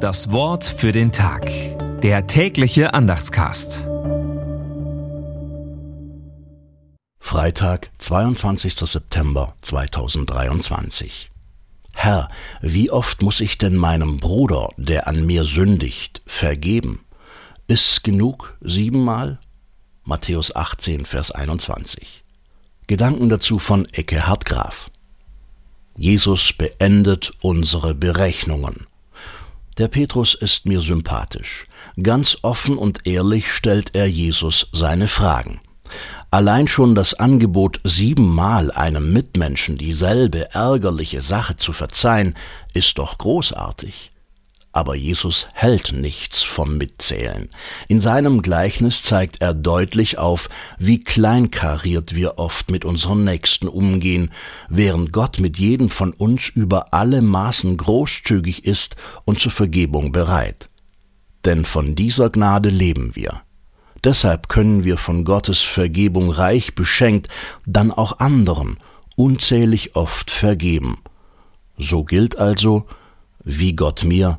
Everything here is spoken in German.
Das Wort für den Tag. Der tägliche Andachtscast. Freitag, 22. September 2023. Herr, wie oft muss ich denn meinem Bruder, der an mir sündigt, vergeben? Ist's genug siebenmal? Matthäus 18, Vers 21. Gedanken dazu von Ecke Hartgraf. Jesus beendet unsere Berechnungen. Der Petrus ist mir sympathisch. Ganz offen und ehrlich stellt er Jesus seine Fragen. Allein schon das Angebot, siebenmal einem Mitmenschen dieselbe ärgerliche Sache zu verzeihen, ist doch großartig. Aber Jesus hält nichts vom Mitzählen. In seinem Gleichnis zeigt er deutlich auf, wie kleinkariert wir oft mit unseren Nächsten umgehen, während Gott mit jedem von uns über alle Maßen großzügig ist und zur Vergebung bereit. Denn von dieser Gnade leben wir. Deshalb können wir von Gottes Vergebung reich beschenkt, dann auch anderen unzählig oft vergeben. So gilt also, wie Gott mir,